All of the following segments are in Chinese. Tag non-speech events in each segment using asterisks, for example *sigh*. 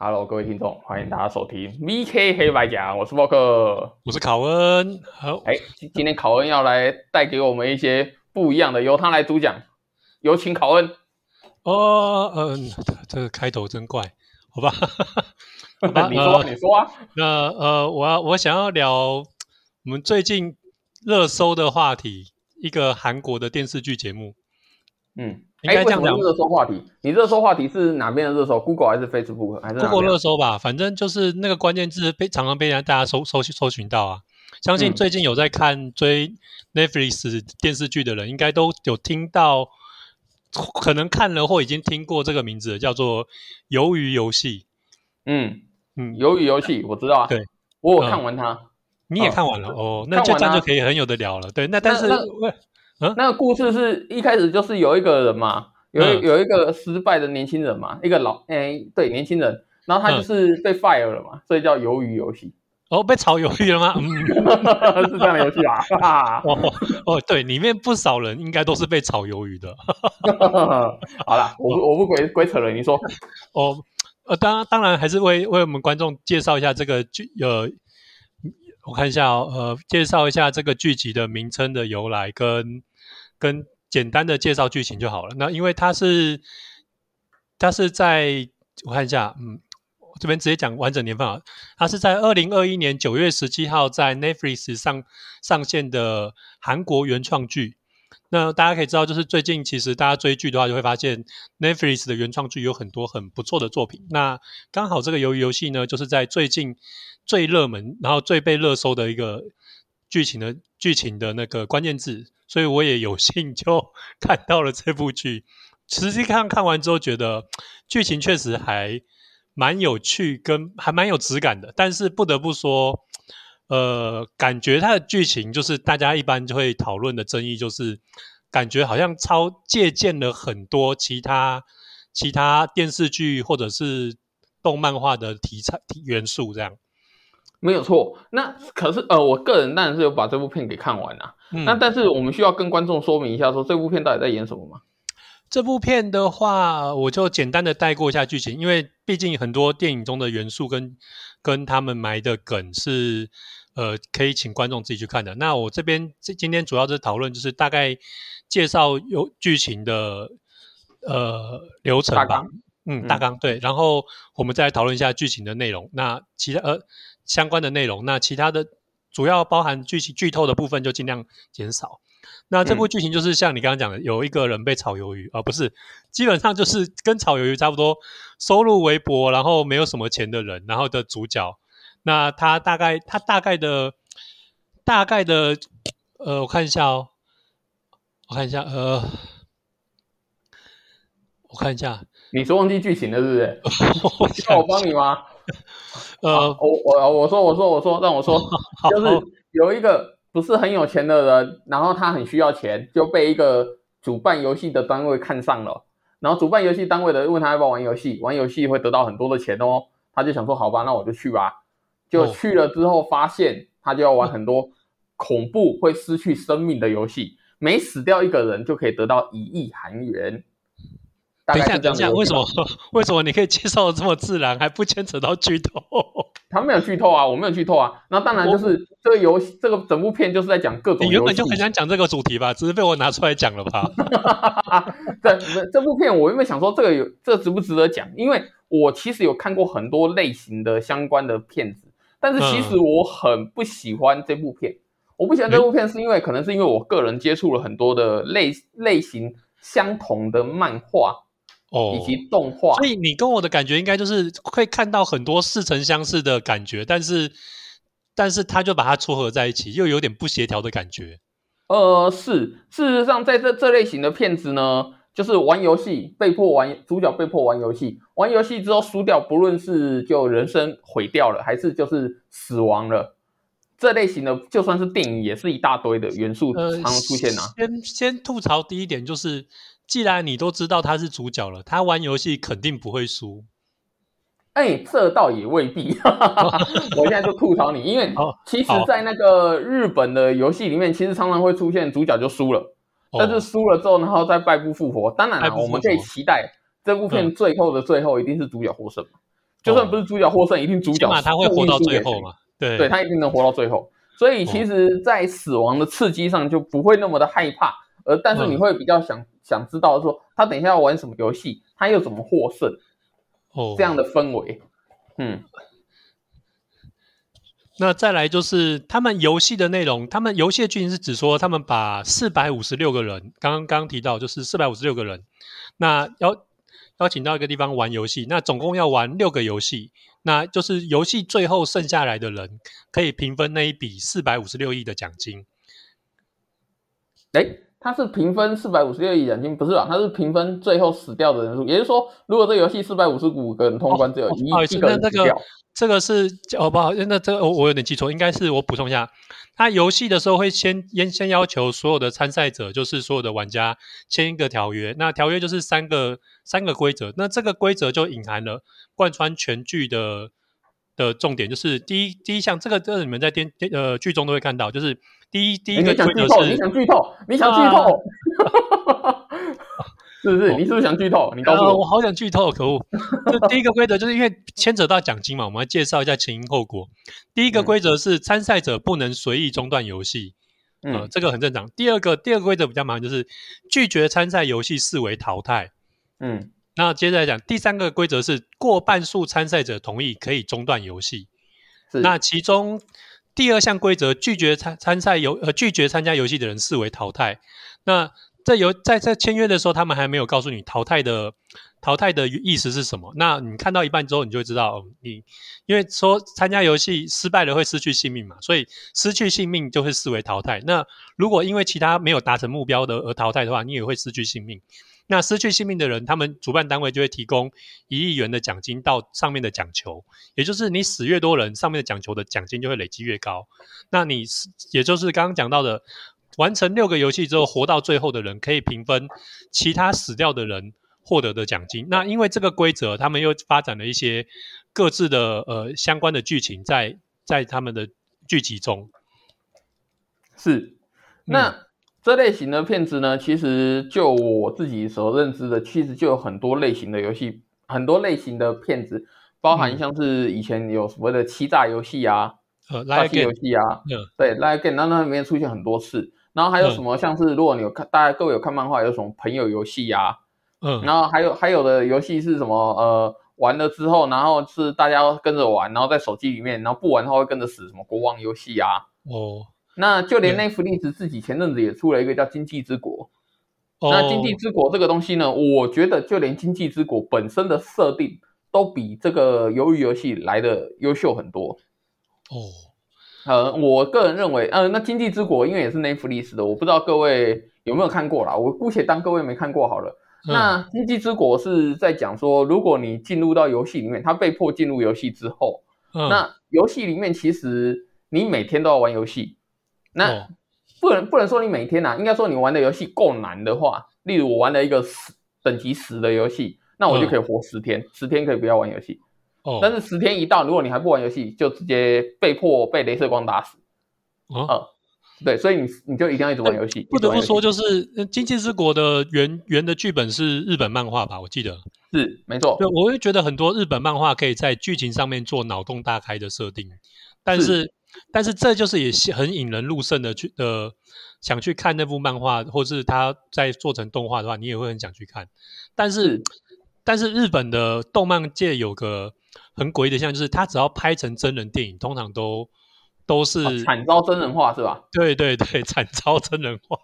Hello，各位听众，欢迎大家收听 VK 黑白讲，我是沃克，我是考恩。好，哎，今天考恩要来带给我们一些不一样的，由他来主讲，有请考恩。哦，嗯，这个开头真怪，好吧？*laughs* 你说，你说啊。那呃，我要我想要聊我们最近热搜的话题，一个韩国的电视剧节目。嗯。应该这样讲，热搜话题，你热搜话题是哪边的热搜？Google 还是 Facebook 还是？Google 热搜吧，反正就是那个关键字被常常被人大家搜搜搜寻到啊。相信最近有在看追 Netflix 电视剧的人，应该都有听到，可能看了或已经听过这个名字，叫做《鱿鱼游戏》。嗯嗯，《鱿鱼游戏》我知道啊，对，我有看完它，你也看完了哦，那就这样就可以很有的聊了。对，那但是。嗯，那个故事是一开始就是有一个人嘛，有有一个失败的年轻人嘛，一个老哎对年轻人，然后他就是被 fire 了嘛，所以叫鱿鱼游戏。哦，被炒鱿鱼了吗？*laughs* 嗯是这样的游戏啊。哦哦，对，里面不少人应该都是被炒鱿鱼的。*laughs* 好了，我不我不鬼鬼扯了，你说。哦，呃，当然当然还是为为我们观众介绍一下这个剧呃。我看一下哦，呃，介绍一下这个剧集的名称的由来，跟跟简单的介绍剧情就好了。那因为它是它是在我看一下，嗯，这边直接讲完整年份啊，它是在二零二一年九月十七号在 Netflix 上上线的韩国原创剧。那大家可以知道，就是最近其实大家追剧的话，就会发现 Netflix 的原创剧有很多很不错的作品。那刚好这个鱿鱼游戏呢，就是在最近最热门，然后最被热搜的一个剧情的剧情的那个关键字，所以我也有幸就 *laughs* 看到了这部剧。实际看看完之后，觉得剧情确实还蛮有趣，跟还蛮有质感的。但是不得不说。呃，感觉它的剧情就是大家一般就会讨论的争议，就是感觉好像超借鉴了很多其他其他电视剧或者是动漫画的题材元素，这样没有错。那可是呃，我个人当然是有把这部片给看完了。那但是我们需要跟观众说明一下，说这部片到底在演什么吗？这部片的话，我就简单的带过一下剧情，因为毕竟很多电影中的元素跟跟他们埋的梗是。呃，可以请观众自己去看的。那我这边今今天主要是讨论，就是大概介绍有剧情的呃流程吧。嗯，大纲对。然后我们再来讨论一下剧情的内容。那其他呃相关的内容，那其他的主要包含剧情剧透的部分就尽量减少。那这部剧情就是像你刚刚讲的，有一个人被炒鱿鱼，而不是基本上就是跟炒鱿鱼差不多，收入微薄，然后没有什么钱的人，然后的主角。那他大概，他大概的，大概的，呃，我看一下哦，我看一下，呃，我看一下，你是忘记剧情了是不是？*laughs* 要我帮你吗？*laughs* 呃，我我我说我说我说让我说，*laughs* 就是有一个不是很有钱的人，然后他很需要钱，就被一个主办游戏的单位看上了，然后主办游戏单位的问他要不要玩游戏，玩游戏会得到很多的钱哦，他就想说好吧，那我就去吧。就去了之后，发现他就要玩很多恐怖会失去生命的游戏，每死掉一个人就可以得到一亿韩元。等一下，等一下，为什么？*laughs* 为什么你可以介绍的这么自然，还不牵扯到剧透？*laughs* 他没有剧透啊，我没有剧透啊。那当然就是这个游戏，这个整部片就是在讲各种。你原本就很想讲这个主题吧，只是被我拿出来讲了吧？这这部片我原本想说这个有这值不值得讲，因为我其实有看过很多类型的相关的片子。但是其实我很不喜欢这部片，我不喜欢这部片是因为可能是因为我个人接触了很多的类类型相同的漫画哦，以及动画，所以你跟我的感觉应该就是会看到很多似曾相识的感觉，但是但是他就把它撮合在一起，又有点不协调的感觉。呃，是事实上在这这类型的片子呢。就是玩游戏被迫玩，主角被迫玩游戏，玩游戏之后输掉，不论是就人生毁掉了，还是就是死亡了，这类型的就算是电影，也是一大堆的元素常常出现啊。先先吐槽第一点就是，既然你都知道他是主角了，他玩游戏肯定不会输。哎，这倒也未必。*laughs* 我现在就吐槽你，因为其实，在那个日本的游戏里面，其实常常会出现主角就输了。但是输了之后，然后再败不复活。当然了，我们可以期待这部片最后的最后一定是主角获胜就算不是主角获胜，一定主角他会活到最后嘛？对，对他一定能活到最后。所以其实，在死亡的刺激上就不会那么的害怕，而但是你会比较想想知道说他等一下要玩什么游戏，他又怎么获胜？哦，这样的氛围，嗯。那再来就是他们游戏的内容，他们游戏的剧情是指说他们把四百五十六个人，刚刚刚提到就是四百五十六个人，那邀邀请到一个地方玩游戏，那总共要玩六个游戏，那就是游戏最后剩下来的人可以平分那一笔四百五十六亿的奖金。哎，他是平分四百五十六亿奖金，不是吧？他是平分最后死掉的人数，也就是说，如果这游戏四百五十五个人通关，只有一一个人死掉。这个是哦不好，那这个我我有点记错，应该是我补充一下，他游戏的时候会先先先要求所有的参赛者，就是所有的玩家签一个条约，那条约就是三个三个规则，那这个规则就隐含了贯穿全剧的的重点，就是第一第一项，这个这个你们在电呃剧中都会看到，就是第一第一个规则是你想剧透，你想剧透。*laughs* 是不是？你是不是想剧透？你告诉我，我好想剧透，可恶！这第一个规则就是因为牵扯到奖金嘛，我们要介绍一下前因后果。第一个规则是参赛者不能随意中断游戏，嗯，这个很正常。第二个第二个规则比较麻烦，就是拒绝参赛游戏视为淘汰，嗯。那接着来讲，第三个规则是过半数参赛者同意可以中断游戏。那其中第二项规则，拒绝参参赛游呃拒绝参加游戏的人视为淘汰。那在游在在签约的时候，他们还没有告诉你淘汰的淘汰的意思是什么。那你看到一半之后，你就会知道，你因为说参加游戏失败了会失去性命嘛，所以失去性命就会视为淘汰。那如果因为其他没有达成目标的而淘汰的话，你也会失去性命。那失去性命的人，他们主办单位就会提供一亿元的奖金到上面的奖球，也就是你死越多人，上面的奖球的奖金就会累积越高。那你也就是刚刚讲到的。完成六个游戏之后，活到最后的人可以平分其他死掉的人获得的奖金。那因为这个规则，他们又发展了一些各自的呃相关的剧情在在他们的剧集中。是，那这类型的片子呢，其实就我自己所认知的，其实就有很多类型的游戏，很多类型的片子，包含像是以前有所谓的欺诈游戏啊、垃圾游戏啊，对，Like Game，那那里面出现很多次。然后还有什么像是如果你有看，大家各位有看漫画，有什么朋友游戏呀？嗯，然后还有还有的游戏是什么？呃，玩了之后，然后是大家跟着玩，然后在手机里面，然后不玩的话会跟着死，什么国王游戏啊？哦，那就连 Netflix 自己前阵子也出了一个叫《经济之国》。那《经济之国》这个东西呢，我觉得就连《经济之国》本身的设定都比这个鱿鱼游戏来的优秀很多。哦。呃，我个人认为，呃，那《经济之国》因为也是 Netflix 的，我不知道各位有没有看过啦。我姑且当各位没看过好了。那《经济之国》是在讲说，如果你进入到游戏里面，他被迫进入游戏之后，那游戏里面其实你每天都要玩游戏。那不能不能说你每天呐，应该说你玩的游戏够难的话，例如我玩了一个十等级十的游戏，那我就可以活十天，十天可以不要玩游戏。哦但是十天一到，如果你还不玩游戏，就直接被迫被镭射光打死。哦，对，所以你你就一定要一直玩游戏。不得不说，就是《经济之国》的原原的剧本是日本漫画吧？我记得是没错。对，我会觉得很多日本漫画可以在剧情上面做脑洞大开的设定，但是但是这就是也很引人入胜的去呃想去看那部漫画，或是他在做成动画的话，你也会很想去看。但是但是日本的动漫界有个。很诡异的，现象就是它只要拍成真人电影，通常都都是惨遭真人化，是吧？对对对，惨遭真人化，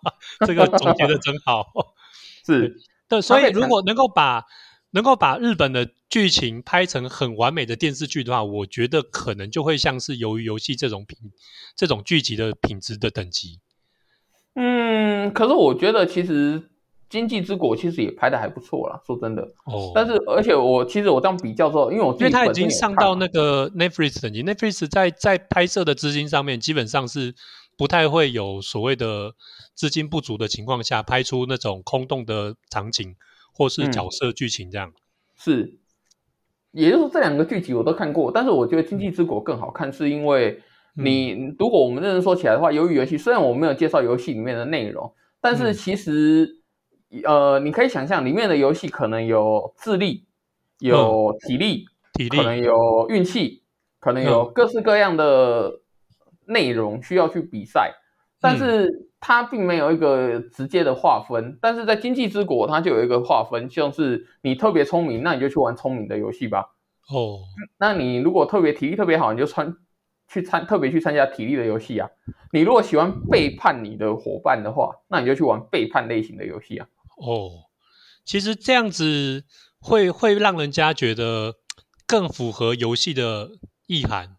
这个总结的真好。*laughs* 是，对，所以如果能够把能够把日本的剧情拍成很完美的电视剧的话，我觉得可能就会像是《鱿鱼游戏》这种品这种剧集的品质的等级。嗯，可是我觉得其实。经济之国其实也拍的还不错啦，说真的。哦。但是，而且我其实我这样比较之后，因为我因为它已经上到那个 Netflix 等级，Netflix 在在拍摄的资金上面基本上是不太会有所谓的资金不足的情况下拍出那种空洞的场景或是角色剧情这样。是。也就是说，这两个剧集我都看过，但是我觉得经济之国更好看，是因为你如果我们认真说起来的话，由于游戏虽然我没有介绍游戏里面的内容，但是其实。呃，你可以想象里面的游戏可能有智力、有体力，体力，可能有运气，可能有各式各样的内容需要去比赛，但是它并没有一个直接的划分。但是在经济之国，它就有一个划分，像是你特别聪明，那你就去玩聪明的游戏吧。哦，那你如果特别体力特别好，你就参去参特别去参加体力的游戏啊。你如果喜欢背叛你的伙伴的话，那你就去玩背叛类型的游戏啊。哦，其实这样子会会让人家觉得更符合游戏的意涵。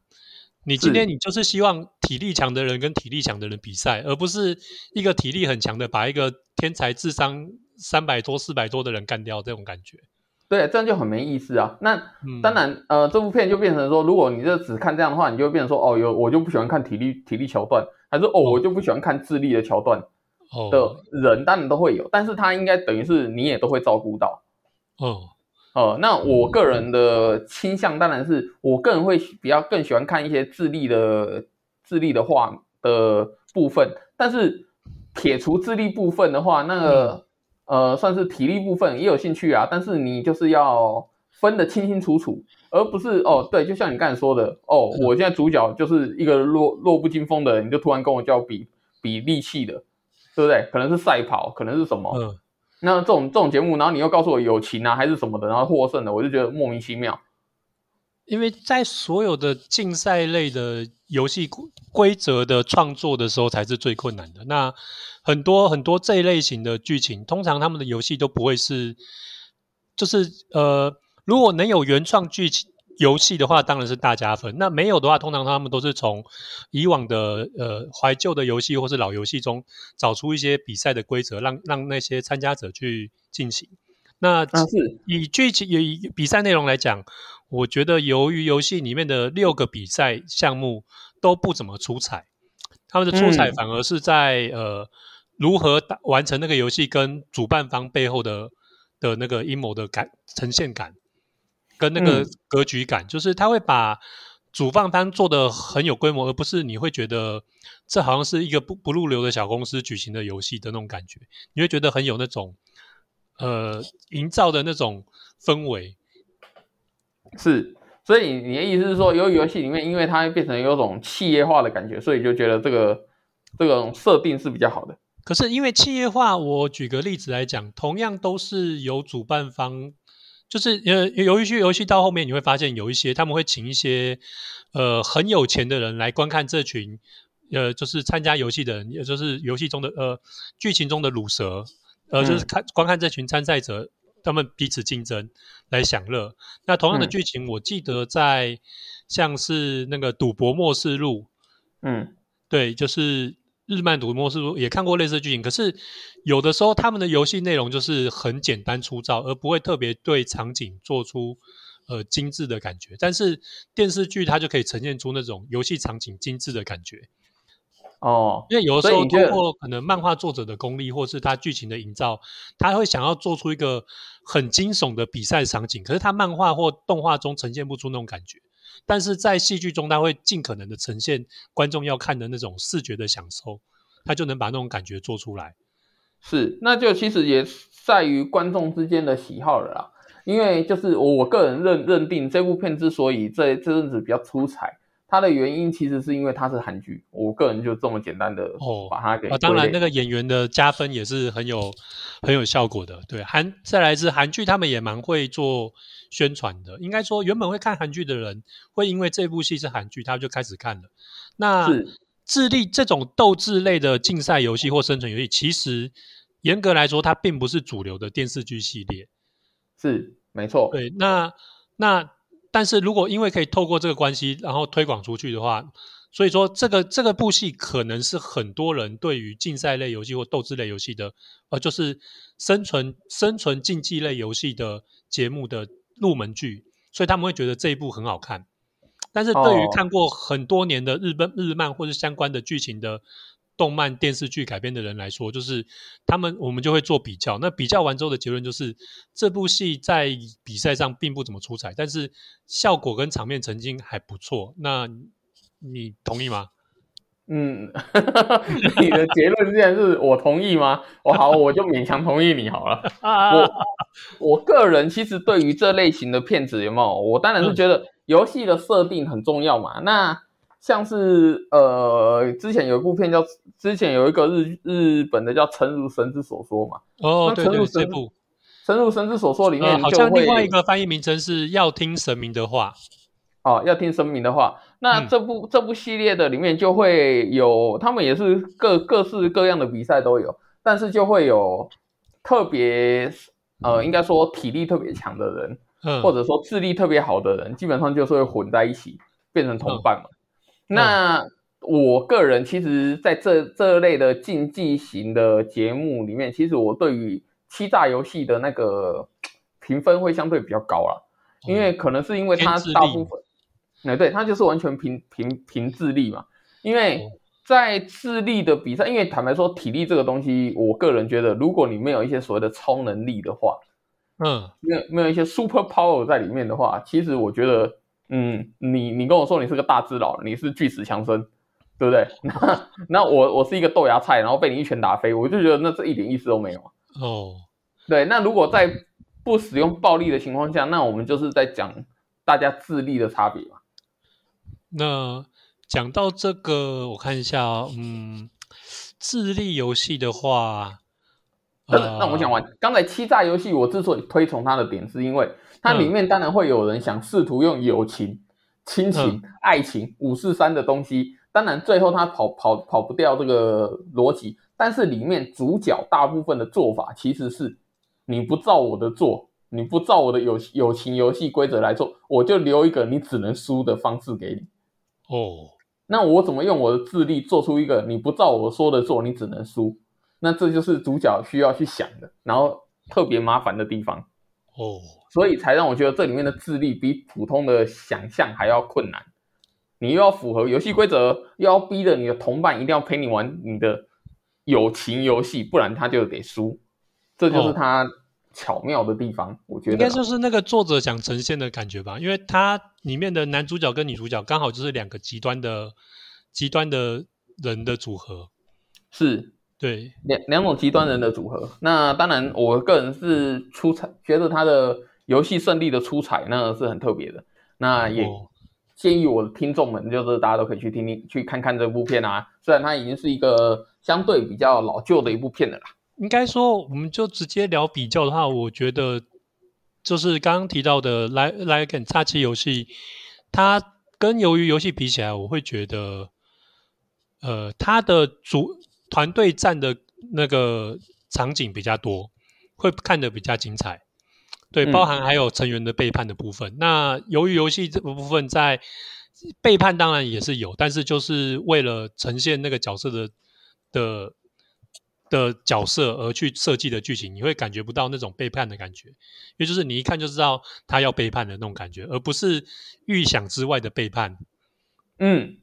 你今天你就是希望体力强的人跟体力强的人比赛，而不是一个体力很强的把一个天才智商三百多四百多的人干掉这种感觉。对，这样就很没意思啊。那当然，呃，这部片就变成说，如果你这只看这样的话，你就会变成说，哦，有我就不喜欢看体力体力桥段，还是哦，我就不喜欢看智力的桥段的人，当然都会有。但是他应该等于是你也都会照顾到。哦，呃，那我个人的倾向当然是我个人会比较更喜欢看一些智力的智力的话的部分。但是撇除智力部分的话，那个。呃，算是体力部分也有兴趣啊，但是你就是要分得清清楚楚，而不是哦，对，就像你刚才说的，哦，我现在主角就是一个弱弱不禁风的人，你就突然跟我叫比比力气的，对不对？可能是赛跑，可能是什么？嗯，那这种这种节目，然后你又告诉我友情啊，还是什么的，然后获胜的，我就觉得莫名其妙。因为在所有的竞赛类的游戏规则的创作的时候，才是最困难的。那很多很多这一类型的剧情，通常他们的游戏都不会是，就是呃，如果能有原创剧情游戏的话，当然是大加分。那没有的话，通常他们都是从以往的呃怀旧的游戏或是老游戏中找出一些比赛的规则，让让那些参加者去进行。那是以剧情以比赛内容来讲。我觉得，由于游戏里面的六个比赛项目都不怎么出彩，他们的出彩反而是在呃如何完成那个游戏跟主办方背后的的那个阴谋的感呈现感，跟那个格局感，就是他会把主办方做的很有规模，而不是你会觉得这好像是一个不不入流的小公司举行的游戏的那种感觉，你会觉得很有那种呃营造的那种氛围。是，所以你的意思是说，由于游戏里面，因为它变成有种企业化的感觉，所以就觉得这个这种设定是比较好的。可是因为企业化，我举个例子来讲，同样都是由主办方，就是呃，有一些游戏到后面你会发现，有一些他们会请一些呃很有钱的人来观看这群呃，就是参加游戏的人，也就是游戏中的呃剧情中的乳蛇，呃，就是看观看这群参赛者。他们彼此竞争来享乐。那同样的剧情，我记得在像是那个《赌博末世录》，嗯，对，就是日漫《赌博末世录》也看过类似的剧情。可是有的时候，他们的游戏内容就是很简单粗糙，而不会特别对场景做出呃精致的感觉。但是电视剧它就可以呈现出那种游戏场景精致的感觉。哦，因为有的时候通过可能漫画作者的功力，或是他剧情的营造，他会想要做出一个很惊悚的比赛场景，可是他漫画或动画中呈现不出那种感觉，但是在戏剧中，他会尽可能的呈现观众要看的那种视觉的享受，他就能把那种感觉做出来。是，那就其实也在于观众之间的喜好了啦。因为就是我我个人认认定这部片之所以这这阵子比较出彩。它的原因其实是因为它是韩剧，我个人就这么简单的哦，把它给啊，当然那个演员的加分也是很有很有效果的。对韩再来是韩剧，他们也蛮会做宣传的。应该说，原本会看韩剧的人，会因为这部戏是韩剧，他就开始看了。那智力这种斗智类的竞赛游戏或生存游戏，其实严格来说，它并不是主流的电视剧系列。是没错。对，那那。但是如果因为可以透过这个关系，然后推广出去的话，所以说这个这个部戏可能是很多人对于竞赛类游戏或斗智类游戏的，呃，就是生存生存竞技类游戏的节目的入门剧，所以他们会觉得这一部很好看。但是对于看过很多年的日本日漫或者相关的剧情的。动漫电视剧改编的人来说，就是他们，我们就会做比较。那比较完之后的结论就是，这部戏在比赛上并不怎么出彩，但是效果跟场面曾经还不错。那你同意吗？*laughs* 嗯，你的结论竟然是我同意吗？我好，我就勉强同意你好了。*laughs* 我我个人其实对于这类型的片子有没有？我当然是觉得游戏的设定很重要嘛。那像是呃，之前有一部片叫，之前有一个日日本的叫《诚如神之所说》嘛。哦，对对，这部《诚如神之所说》里面好像另外一个翻译名称是要听神明的话。哦，要听神明的话。那这部这部系列的里面就会有，他们也是各各式各样的比赛都有，但是就会有特别呃，应该说体力特别强的人，嗯，或者说智力特别好的人，基本上就是会混在一起变成同伴嘛。那我个人其实在这这类的竞技型的节目里面，其实我对于欺诈游戏的那个评分会相对比较高了，因为可能是因为它大部分。哎，对，它就是完全凭凭凭智力嘛，因为在智力的比赛，因为坦白说，体力这个东西，我个人觉得，如果你没有一些所谓的超能力的话，嗯，没有没有一些 super power 在里面的话，其实我觉得，嗯，你你跟我说你是个大智佬，你是巨石强森，对不对？*laughs* 那那我我是一个豆芽菜，然后被你一拳打飞，我就觉得那这一点意思都没有哦，对，那如果在不使用暴力的情况下，那我们就是在讲大家智力的差别嘛。那讲到这个，我看一下，嗯，智力游戏的话，那那我想完。刚才欺诈游戏，我之所以推崇它的点，是因为它里面当然会有人想试图用友情、亲情、爱情、五四三的东西，当然最后他跑跑跑不掉这个逻辑。但是里面主角大部分的做法，其实是你不照我的做，你不照我的友友情游戏规则来做，我就留一个你只能输的方式给你。哦，那我怎么用我的智力做出一个你不照我说的做，你只能输？那这就是主角需要去想的，然后特别麻烦的地方。哦，所以才让我觉得这里面的智力比普通的想象还要困难。你又要符合游戏规则，又要逼着你的同伴一定要陪你玩你的友情游戏，不然他就得输。这就是他。巧妙的地方，我觉得应该就是那个作者想呈现的感觉吧，因为他里面的男主角跟女主角刚好就是两个极端的极端的人的组合，是对两两种极端人的组合。那当然，我个人是出彩，觉得他的游戏胜利的出彩，那是很特别的。那也建议我的听众们，就是大家都可以去听听，去看看这部片啊。虽然它已经是一个相对比较老旧的一部片了啦。应该说，我们就直接聊比较的话，我觉得就是刚刚提到的《来来跟叉七游戏》，它跟鱿鱼游戏比起来，我会觉得，呃，它的主团队战的那个场景比较多，会看得比较精彩。对，包含还有成员的背叛的部分。那由于游戏这个部分，在背叛当然也是有，但是就是为了呈现那个角色的的。的角色而去设计的剧情，你会感觉不到那种背叛的感觉，因为就是你一看就知道他要背叛的那种感觉，而不是预想之外的背叛。嗯，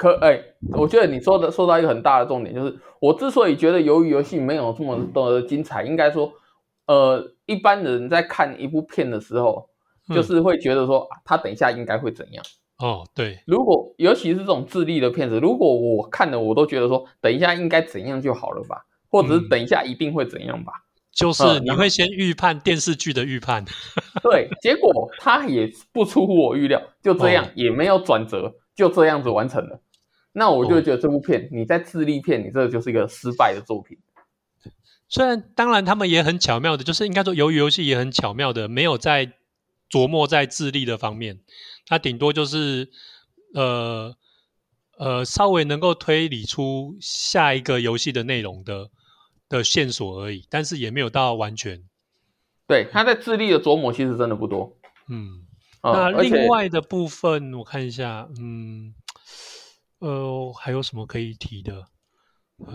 可哎，我觉得你说的说到一个很大的重点，就是我之所以觉得鱿鱼游戏没有这么的精彩，应该说，呃，一般人在看一部片的时候，就是会觉得说他等一下应该会怎样。哦，对，如果尤其是这种智力的片子，如果我看的我都觉得说等一下应该怎样就好了吧。或者是等一下一定会怎样吧？就是你会先预判电视剧的预判，对，*laughs* 结果他也不出乎我预料，就这样也没有转折，就这样子完成了。那我就觉得这部片你在智力片，你这就是一个失败的作品。虽然当然他们也很巧妙的，就是应该说由于游戏也很巧妙的，没有在琢磨在智力的方面，它顶多就是呃呃稍微能够推理出下一个游戏的内容的。的线索而已，但是也没有到完全。对，他在智力的琢磨其实真的不多。嗯，那另外的部分我看一下，嗯，呃，还有什么可以提的？对，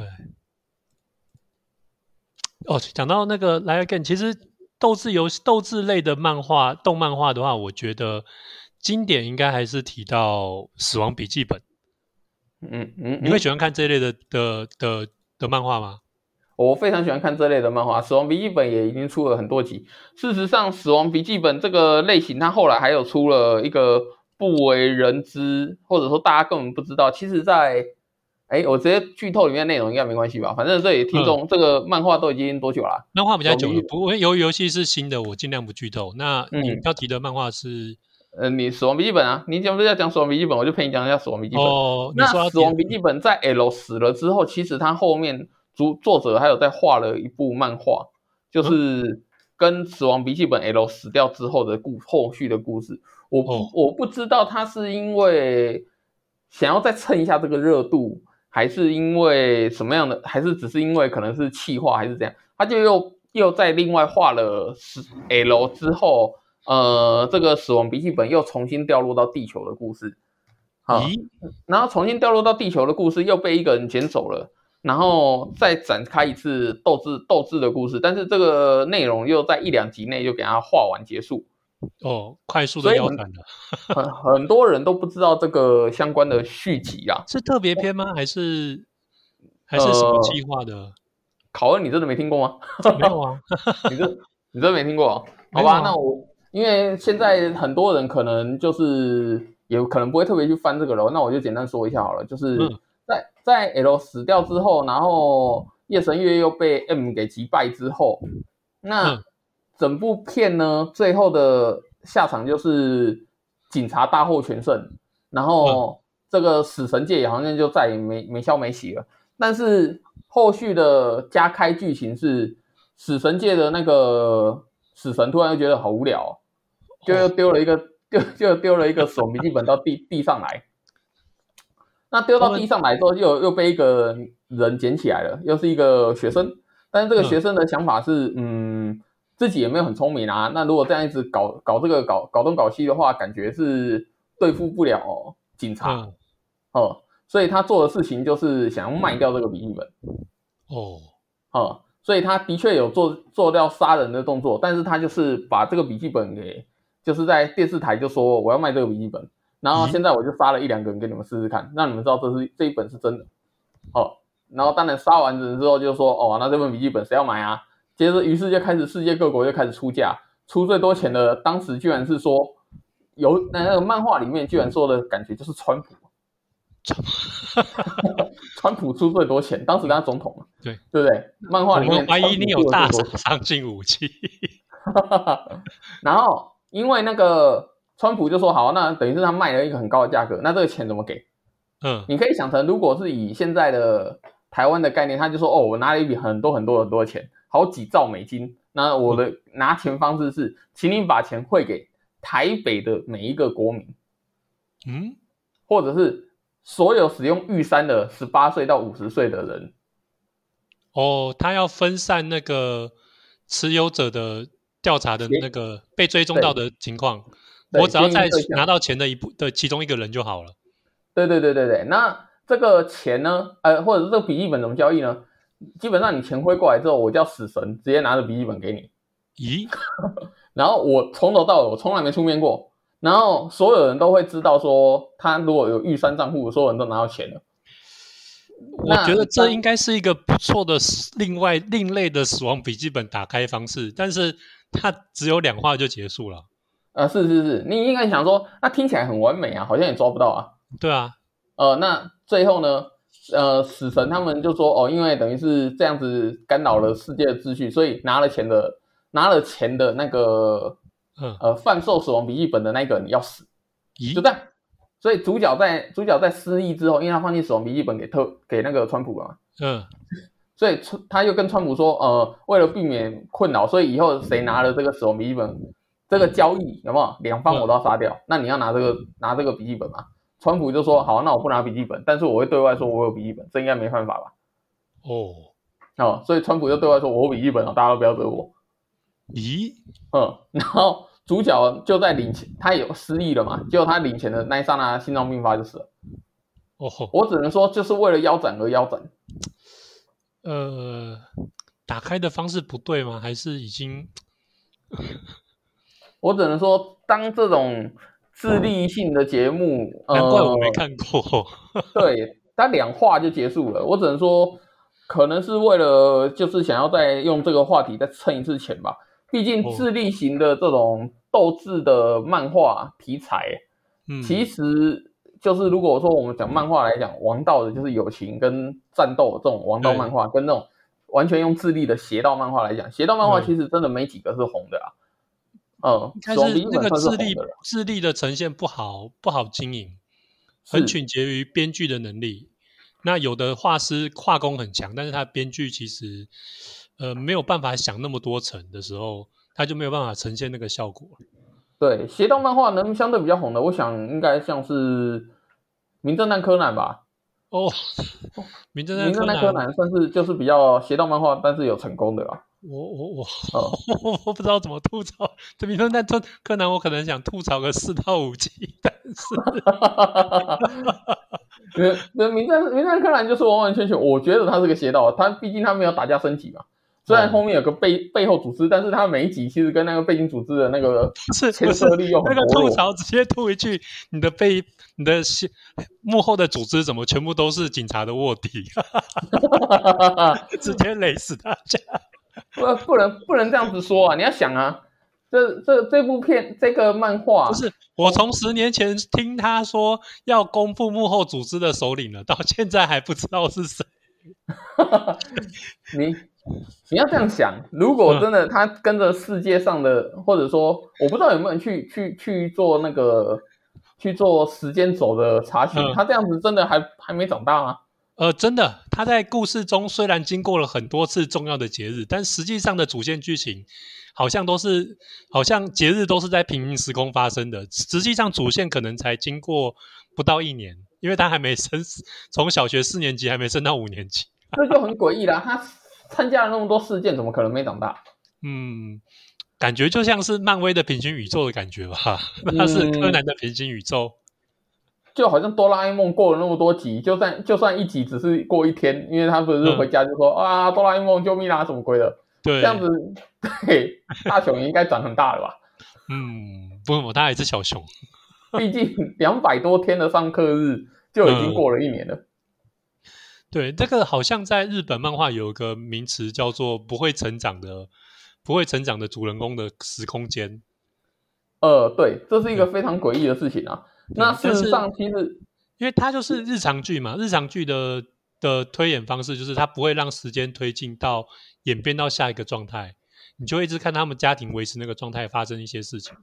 哦，讲到那个来 again，其实斗智游戏、斗智类的漫画、动漫画的话，我觉得经典应该还是提到《死亡笔记本》。嗯嗯，你会喜欢看这一类的的的的漫画吗？我非常喜欢看这类的漫画，《死亡笔记本》也已经出了很多集。事实上，《死亡笔记本》这个类型，它后来还有出了一个不为人知，或者说大家根本不知道。其实，在哎，我直接剧透里面内容应该没关系吧？反正这里听众这个漫画都已经多久了？漫画比较久了，不过由于游戏是新的，我尽量不剧透。那你要提的漫画是？呃，你死亡笔记本啊？你讲不是要讲死亡笔记本，我就陪你讲一下死亡笔记本。哦，那死亡笔记本在 L 死了之后，其实他后面主作者还有在画了一部漫画，就是跟死亡笔记本 L 死掉之后的故后续的故事。我我不知道他是因为想要再蹭一下这个热度，还是因为什么样的，还是只是因为可能是气化，还是怎样？他就又又在另外画了十 L 之后。呃，这个死亡笔记本又重新掉落到地球的故事，好，然后重新掉落到地球的故事又被一个人捡走了，然后再展开一次斗智斗智的故事，但是这个内容又在一两集内就给他画完结束。哦，快速的腰斩了，很很多人都不知道这个相关的续集啊，是特别篇吗？还是还是什么计划的？*laughs* 考恩，你真的没听过吗？没有啊，*laughs* 你这你真没听过？好吧，那我。因为现在很多人可能就是也可能不会特别去翻这个楼，那我就简单说一下好了。就是在在 L 死掉之后，然后夜神月又被 M 给击败之后，那整部片呢最后的下场就是警察大获全胜，然后这个死神界也好像就再也没没消没息了。但是后续的加开剧情是死神界的那个死神突然又觉得好无聊。就又丢了一个，就就丢了一个手笔记本到地地上来。那丢到地上来之后，又又被一个人捡起来了，又是一个学生。但是这个学生的想法是，嗯，自己也没有很聪明啊。那如果这样一直搞搞这个搞搞东搞西的话，感觉是对付不了警察。哦，所以他做的事情就是想要卖掉这个笔记本。哦，哦，所以他的确有做做掉杀人的动作，但是他就是把这个笔记本给。就是在电视台就说我要卖这个笔记本，然后现在我就杀了一两个人给你们试试看，让你们知道这是这一本是真的。哦，然后当然杀完人之后就说哦，那这本笔记本谁要买啊？接着于是就开始世界各国就开始出价，出最多钱的当时居然是说有那个漫画里面居然说的感觉就是川普，川普 *laughs* 出最多钱，当时他总统嘛，对对不对？漫画里面怀疑你有大杀伤武器，然后。因为那个川普就说好，那等于是他卖了一个很高的价格，那这个钱怎么给？嗯，你可以想成，如果是以现在的台湾的概念，他就说哦，我拿了一笔很多很多很多的钱，好几兆美金，那我的拿钱方式是，请你把钱汇给台北的每一个国民，嗯，或者是所有使用玉山的十八岁到五十岁的人。哦，他要分散那个持有者的。调查的那个被追踪到的情况，我只要在拿到钱的一部的其中一个人就好了。对对对对对，那这个钱呢？呃，或者是这个笔记本怎么交易呢？基本上你钱汇过来之后，我叫死神直接拿着笔记本给你。咦？*laughs* 然后我从头到尾我从来没出面过，然后所有人都会知道说，他如果有预算账户，所有人都拿到钱了。我觉得这应该是一个不错的另外另类的死亡笔记本打开方式，但是。它只有两话就结束了，呃，是是是，你应该想说，那听起来很完美啊，好像也抓不到啊。对啊，呃，那最后呢，呃，死神他们就说，哦，因为等于是这样子干扰了世界的秩序，所以拿了钱的拿了钱的那个，呃，贩售死亡笔记本的那个人要死，就这样。所以主角在主角在失忆之后，因为他放弃死亡笔记本给特给那个川普了嘛，嗯。*laughs* 所以川他又跟川普说，呃，为了避免困扰，所以以后谁拿了这个死亡笔记本，这个交易有没有两方我都要杀掉？那你要拿这个拿这个笔记本吗？川普就说好，那我不拿笔记本，但是我会对外说我有笔记本，这应该没办法吧？哦，哦，所以川普就对外说我有笔记本啊，大家都不要惹我。咦，嗯，然后主角就在领钱，他有失忆了嘛？结果他领钱的那一刹那，心脏病发就死了。哦，我只能说，就是为了腰斩而腰斩。呃，打开的方式不对吗？还是已经？我只能说，当这种智力性的节目，难怪我没看过。*laughs* *laughs* 对，他两话就结束了。我只能说，可能是为了就是想要再用这个话题再蹭一次钱吧。毕竟智力型的这种斗智的漫画题材，其实就是如果说我们讲漫画来讲，王道的就是友情跟战斗这种王道漫画，跟那种完全用智力的邪道漫画来讲，邪道漫画其实真的没几个是红的啊。嗯，但是那个智力智力的呈现不好，不好经营，很取决于编剧的能力。那有的画师画工很强，但是他编剧其实呃没有办法想那么多层的时候，他就没有办法呈现那个效果。对，邪道漫画能相对比较红的，我想应该像是《名侦探柯南》吧。哦，*laughs* 名侦探柯南算是就是比较邪道漫画，但是有成功的啊。我我我，我我不知道怎么吐槽这名侦探柯柯南，我可能想吐槽个四到五集，但是，*laughs* 那名侦名侦探柯南就是完完全全，我觉得他是个邪道，他毕竟他没有打架升级嘛。虽然后面有个背背后组织，但是他每一集其实跟那个背景组织的那个是牵涉利用那个吐槽直接吐一句，你的背你的幕后的组织怎么全部都是警察的卧底，*laughs* 直接累死大家。*laughs* 不，不能不能这样子说啊！你要想啊，这这这部片这个漫画，不是我从十年前听他说要公布幕后组织的首领了，到现在还不知道是谁。*laughs* 你你要这样想，如果真的他跟着世界上的，或者说我不知道有没有人去去去做那个去做时间轴的查询，他这样子真的还还没长大吗？呃，真的，他在故事中虽然经过了很多次重要的节日，但实际上的主线剧情好像都是，好像节日都是在平行时空发生的。实际上主线可能才经过不到一年，因为他还没升，从小学四年级还没升到五年级，*laughs* 这就很诡异了。他参加了那么多事件，怎么可能没长大？嗯，感觉就像是漫威的平行宇宙的感觉吧，*laughs* 他是柯南的平行宇宙。就好像哆啦 A 梦过了那么多集，就算就算一集只是过一天，因为他不是回家就说啊，哆啦 A 梦救命啊，什么鬼的？*laughs* 对，这样子，对，大雄应该长很大了吧？嗯，不不，他还是小熊，毕竟两百多天的上课日就已经过了一年了。对，这个好像在日本漫画有一个名词叫做“不会成长的不会成长的主人公的时空间”。呃，对，这是一个非常诡异的事情啊。那事实上，其实，因为它就是日常剧嘛，日常剧的的推演方式就是它不会让时间推进到演变到下一个状态，你就一直看他们家庭维持那个状态发生一些事情。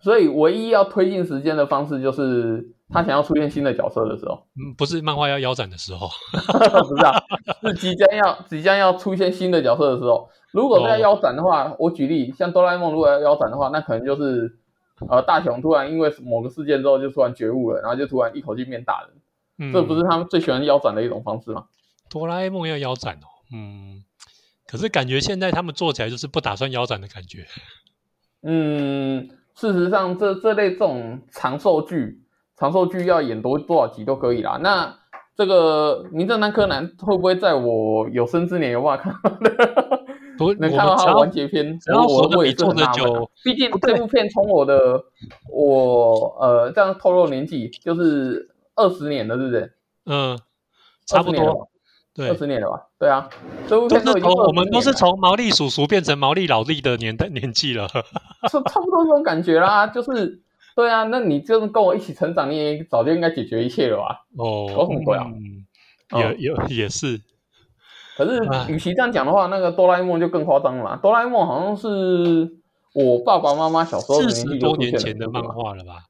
所以，唯一要推进时间的方式就是他想要出现新的角色的时候，嗯，不是漫画要腰斩的时候，*laughs* 不是啊，是即将要即将要出现新的角色的时候。如果要腰斩的话，我举例，像哆啦 A 梦如果要腰斩的话，那可能就是。呃，大雄突然因为某个事件之后就突然觉悟了，然后就突然一口气变大人，这不是他们最喜欢腰斩的一种方式吗？哆啦 A 梦要腰斩哦，嗯，可是感觉现在他们做起来就是不打算腰斩的感觉。嗯，事实上这这类这种长寿剧，长寿剧要演多多少集都可以啦。那这个名侦探柯南会不会在我有生之年有办法看？能看到他完结篇，然后我也做的久。毕竟这部片从我的我呃这样透露年纪，就是二十年了，是不是？嗯，差不多，对，二十年了吧？对啊，这部片都从我们都是从毛利叔叔变成毛利老弟的年代年纪了，差差不多这种感觉啦。就是对啊，那你就是跟我一起成长，你也早就应该解决一切了吧？哦，搞什么鬼啊？也也也是。可是，与其这样讲的话，那个哆啦 A 梦就更夸张了。哆啦 A 梦好像是我爸爸妈妈小时候四十多年前的漫画了吧？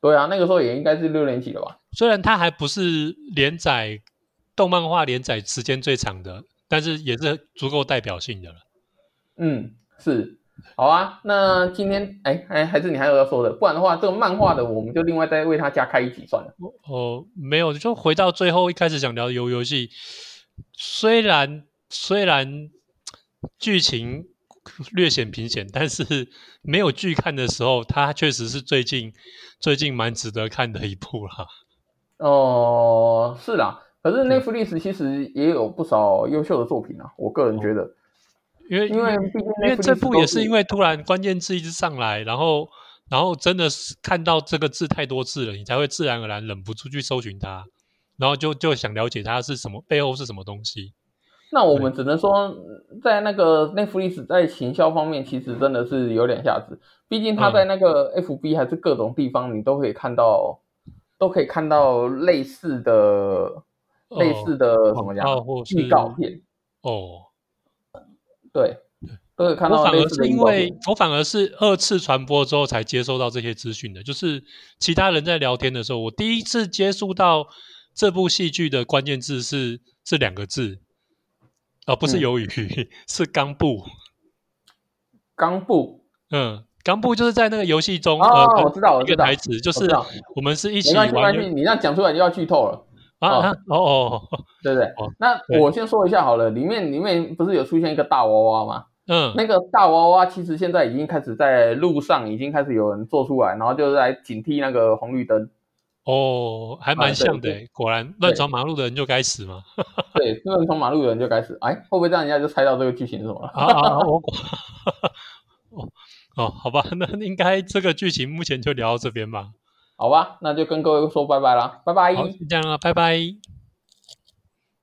对啊，那个时候也应该是六年级了吧？虽然它还不是连载动漫画连载时间最长的，但是也是足够代表性的了。嗯，是。好啊，那今天哎哎，还是你还有要说的？不然的话，这个漫画的我们就另外再为他加开一集算了。哦，没有，就回到最后一开始想聊游游戏。虽然虽然剧情略显平显，但是没有剧看的时候，它确实是最近最近蛮值得看的一部啦。哦，是啦，可是 Netflix 其实也有不少优秀的作品啊。我个人觉得，因为因为因为这部也是因为突然关键字一直上来，然后然后真的是看到这个字太多次了，你才会自然而然忍不住去搜寻它。然后就就想了解它是什么背后是什么东西。那我们只能说，在那个 Netflix 在行销方面，其实真的是有点下子。毕竟他在那个 FB 还是各种地方，你都可以看到，都可以看到类似的、类似的什么讲预告片哦，对，都可以看到。我反而是因为我反而是二次传播之后才接收到这些资讯的，就是其他人在聊天的时候，我第一次接触到这部戏剧的关键字是这两个字，而不是鱿鱼，*laughs* 是冈部。冈部，嗯。冈部就是在那个游戏中，哦，我知道，我知道，台词就是我们是一起玩。没关系，你这样讲出来就要剧透了啊！哦哦，对不对？那我先说一下好了，里面里面不是有出现一个大娃娃吗？嗯，那个大娃娃其实现在已经开始在路上，已经开始有人做出来，然后就是来警惕那个红绿灯。哦，还蛮像的，果然乱闯马路的人就该死嘛。*laughs* 对，乱闯马路的人就该死。哎，会不会让人家就猜到这个剧情是什么了？*laughs* 啊，我哦。哦，好吧，那应该这个剧情目前就聊到这边吧。好吧，那就跟各位说拜拜了，拜拜。好，这样了，拜拜。